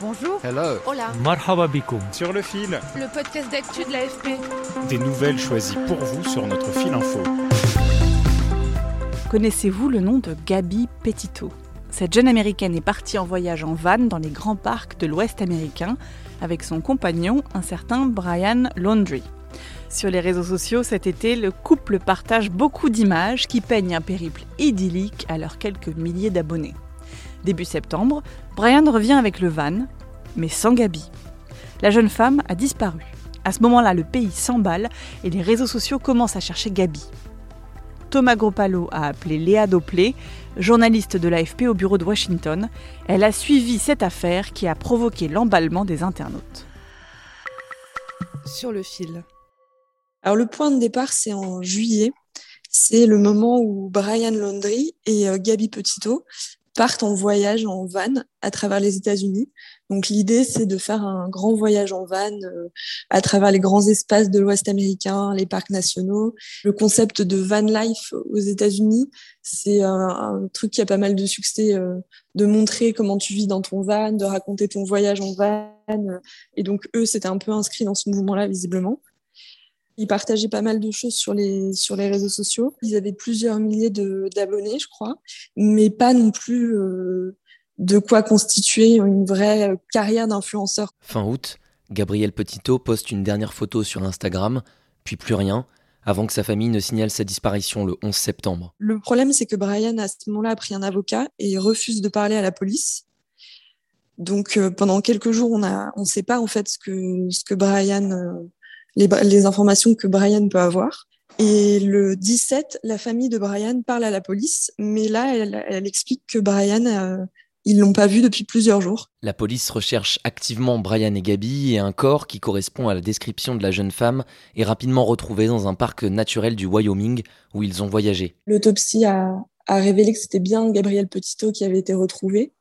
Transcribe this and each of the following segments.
Bonjour. Hello. Hola. Marhaba bikoum. Sur le fil, Le podcast d'actu de l'AFP. des nouvelles choisies pour vous sur notre fil info. Connaissez-vous le nom de Gabi Petito? Cette jeune américaine est partie en voyage en van dans les grands parcs de l'Ouest américain avec son compagnon, un certain Brian Laundrie. Sur les réseaux sociaux cet été, le couple partage beaucoup d'images qui peignent un périple idyllique à leurs quelques milliers d'abonnés. Début septembre, Brian revient avec le van, mais sans Gabi. La jeune femme a disparu. À ce moment-là, le pays s'emballe et les réseaux sociaux commencent à chercher Gabi. Thomas Gropalo a appelé Léa Doplé, journaliste de l'AFP au bureau de Washington. Elle a suivi cette affaire qui a provoqué l'emballement des internautes. Sur le fil. Alors le point de départ, c'est en juillet. C'est le moment où Brian Laundrie et euh, Gabi Petito partent en voyage en van à travers les États-Unis. Donc l'idée, c'est de faire un grand voyage en van euh, à travers les grands espaces de l'Ouest américain, les parcs nationaux. Le concept de van life aux États-Unis, c'est un, un truc qui a pas mal de succès, euh, de montrer comment tu vis dans ton van, de raconter ton voyage en van. Et donc eux, c'était un peu inscrit dans ce mouvement-là, visiblement. Ils partageaient pas mal de choses sur les, sur les réseaux sociaux. Ils avaient plusieurs milliers d'abonnés, je crois, mais pas non plus euh, de quoi constituer une vraie carrière d'influenceur. Fin août, Gabriel Petito poste une dernière photo sur Instagram, puis plus rien, avant que sa famille ne signale sa disparition le 11 septembre. Le problème, c'est que Brian, à ce moment-là, a pris un avocat et refuse de parler à la police. Donc, euh, pendant quelques jours, on a, on sait pas, en fait, ce que, ce que Brian, euh, les, les informations que Brian peut avoir. Et le 17, la famille de Brian parle à la police, mais là, elle, elle explique que Brian, euh, ils l'ont pas vu depuis plusieurs jours. La police recherche activement Brian et Gabi et un corps qui correspond à la description de la jeune femme est rapidement retrouvé dans un parc naturel du Wyoming où ils ont voyagé. L'autopsie a, a révélé que c'était bien Gabriel Petito qui avait été retrouvé.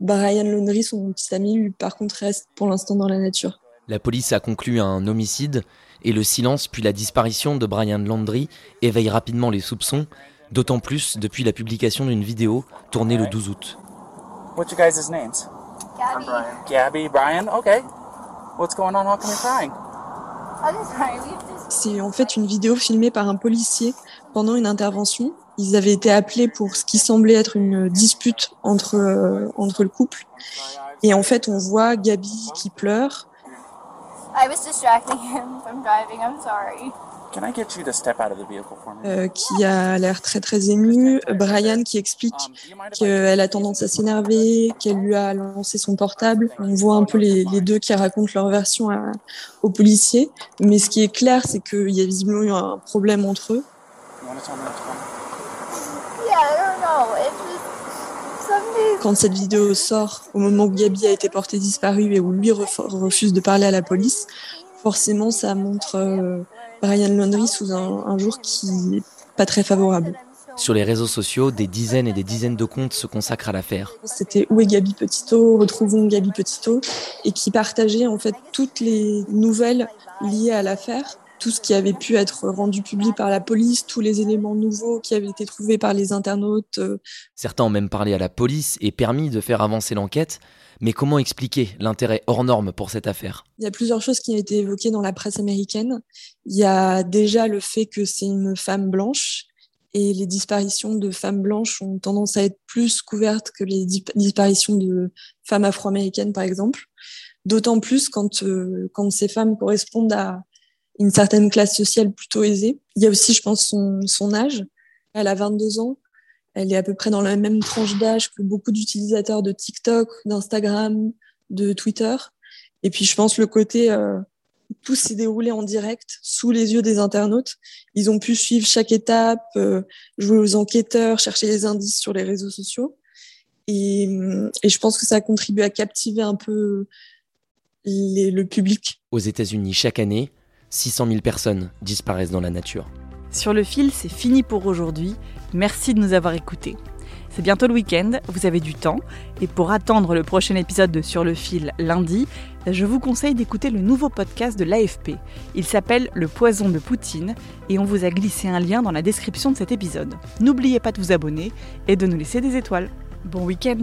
Brian Laundrie, son petit ami, lui, par contre, reste pour l'instant dans la nature. La police a conclu à un homicide et le silence puis la disparition de Brian Landry éveille rapidement les soupçons, d'autant plus depuis la publication d'une vidéo tournée le 12 août. What's your guys' names? Gabby. Gabby, Brian? Okay. What's going on? How come you're crying? C'est en fait une vidéo filmée par un policier pendant une intervention. Ils avaient été appelés pour ce qui semblait être une dispute entre, euh, entre le couple. Et en fait, on voit Gabi qui pleure. I was distracting him from driving. I'm sorry. Can I get you to step out of the vehicle for me? euh, qui a l'air très très ému. Brian qui explique Um, qu'elle a tendance à s'énerver, qu'elle lui a lancé son portable. On voit un peu les, les deux qui racontent leur version à- aux policiers. Mais ce qui est clair, c'est qu'il y a visiblement eu un problème entre eux. Yeah, I don't know. It's. Quand cette vidéo sort, au moment où Gabi a été portée disparue et où lui ref- refuse de parler à la police, forcément ça montre euh, Brian Laundrie sous un, un jour qui est pas très favorable. Sur les réseaux sociaux, des dizaines et des dizaines de comptes se consacrent à l'affaire. C'était Où est Gabi Petito Retrouvons Gabi Petito et qui partageait en fait toutes les nouvelles liées à l'affaire, tout ce qui avait pu être rendu public par la police, tous les éléments nouveaux qui avaient été trouvés par les internautes. euh, Certains ont même parlé à la police et permis de faire avancer l'enquête, mais comment expliquer l'intérêt hors norme pour cette affaire? Il y a plusieurs choses qui ont été évoquées dans la presse américaine. Il y a déjà le fait que c'est une femme blanche et les disparitions de femmes blanches ont tendance à être plus couvertes que les disparitions de femmes afro-américaines, par exemple. D'autant plus quand, euh, quand ces femmes correspondent à une certaine classe sociale plutôt aisée. Il y a aussi, je pense, son, son âge. Elle a 22 ans. Elle est à peu près dans la même tranche d'âge que beaucoup d'utilisateurs de TikTok, d'Instagram, de Twitter. Et puis, je pense le côté euh, tout s'est déroulé en direct sous les yeux des internautes. Ils ont pu suivre chaque étape, euh, jouer aux enquêteurs, chercher les indices sur les réseaux sociaux. Et, et je pense que ça a contribué à captiver un peu les, le public. Aux États-Unis, chaque année, 600 000 personnes disparaissent dans la nature. Sur le fil, c'est fini pour aujourd'hui. Merci de nous avoir écoutés. C'est bientôt le week-end, vous avez du temps, et pour attendre le prochain épisode de Sur le fil lundi, je vous conseille d'écouter le nouveau podcast de l'AFP. Il s'appelle Le poison de Poutine, et on vous a glissé un lien dans la description de cet épisode. N'oubliez pas de vous abonner et de nous laisser des étoiles. Bon week-end